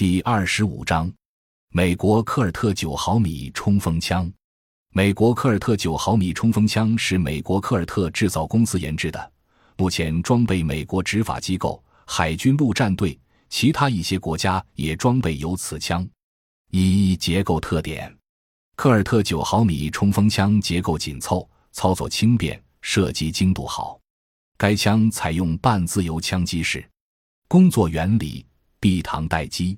第二十五章，美国科尔特九毫米冲锋枪。美国科尔特九毫米冲锋枪是美国科尔特制造公司研制的，目前装备美国执法机构、海军陆战队，其他一些国家也装备有此枪。一结构特点：科尔特九毫米冲锋枪结构紧凑，操作轻便，射击精度好。该枪采用半自由枪机式。工作原理：闭膛待击。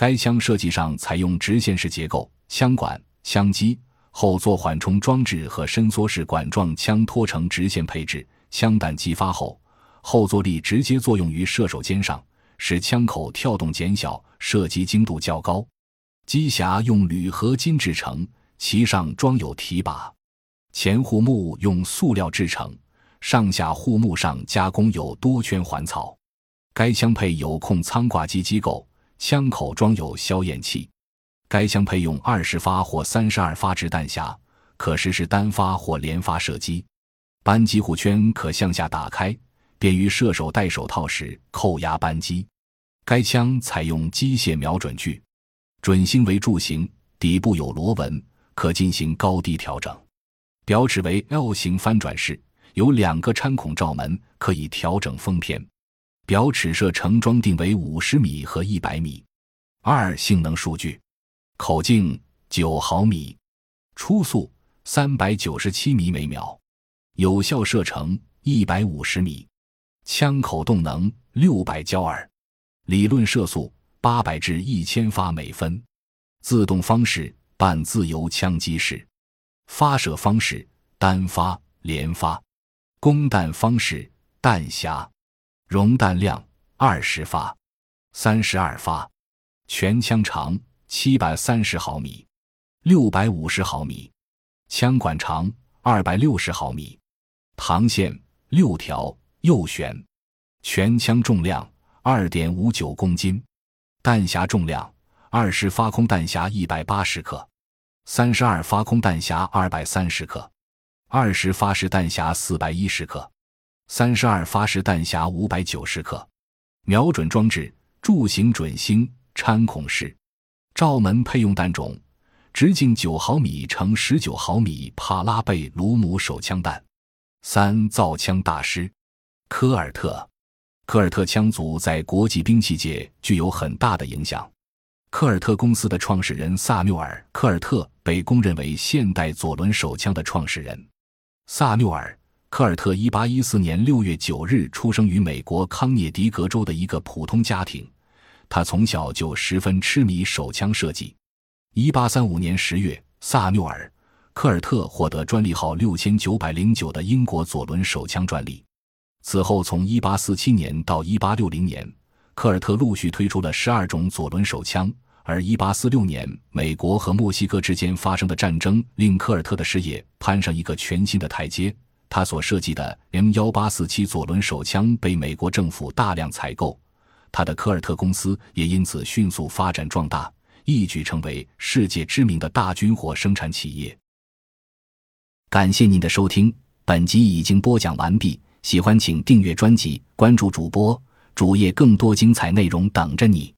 该枪设计上采用直线式结构，枪管、枪机、后座缓冲装置和伸缩式管状枪托呈直线配置。枪弹击发后，后坐力直接作用于射手肩上，使枪口跳动减小，射击精度较高。机匣用铝合金制成，其上装有提把。前护木用塑料制成，上下护木上加工有多圈环槽。该枪配有控舱挂机机构。枪口装有消焰器，该枪配用二十发或三十二发制弹匣，可实施单发或连发射击。扳机护圈可向下打开，便于射手戴手套时扣压扳机。该枪采用机械瞄准具，准星为柱形，底部有螺纹，可进行高低调整。表尺为 L 型翻转式，有两个穿孔罩门，可以调整风偏。表尺射程装定为五十米和一百米。二、性能数据：口径九毫米，初速三百九十七米每秒，有效射程一百五十米，枪口动能六百焦耳，理论射速八百至一千发每分，自动方式半自由枪机式，发射方式单发、连发，供弹方式弹匣。容弹量二十发，三十二发，全枪长七百三十毫米，六百五十毫米，枪管长二百六十毫米，膛线六条，右旋，全枪重量二点五九公斤，弹匣重量二十发空弹匣一百八十克，三十二发空弹匣二百三十克，二十发式弹匣四百一十克。三十二发式弹匣五百九十克，瞄准装置柱形准星穿孔式，罩门配用弹种，直径九毫米乘十九毫米帕拉贝鲁姆手枪弹。三造枪大师科尔特，科尔特枪族在国际兵器界具有很大的影响。科尔特公司的创始人萨缪尔·科尔特被公认为现代左轮手枪的创始人。萨缪尔。科尔特一八一四年六月九日出生于美国康涅狄格州的一个普通家庭，他从小就十分痴迷手枪设计。一八三五年十月，萨缪尔·科尔特获得专利号六千九百零九的英国左轮手枪专利。此后，从一八四七年到一八六零年，科尔特陆续推出了十二种左轮手枪。而一八四六年，美国和墨西哥之间发生的战争令科尔特的事业攀上一个全新的台阶。他所设计的 M 幺八四七左轮手枪被美国政府大量采购，他的科尔特公司也因此迅速发展壮大，一举成为世界知名的大军火生产企业。感谢您的收听，本集已经播讲完毕。喜欢请订阅专辑，关注主播主页，更多精彩内容等着你。